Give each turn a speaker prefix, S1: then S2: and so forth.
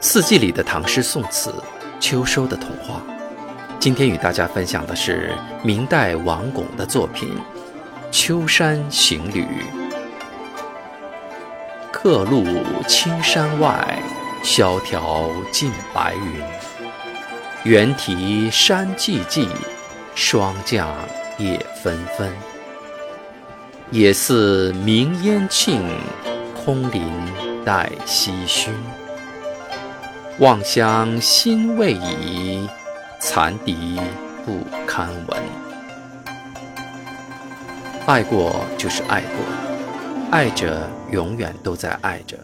S1: 四季里的唐诗宋词，秋收的童话。今天与大家分享的是明代王巩的作品《秋山行旅》。客路青山外，萧条尽白云。猿啼山寂寂，霜降叶纷纷。野似明烟庆，空林带唏嘘。望乡心未已，残笛不堪闻。爱过就是爱过，爱着永远都在爱着。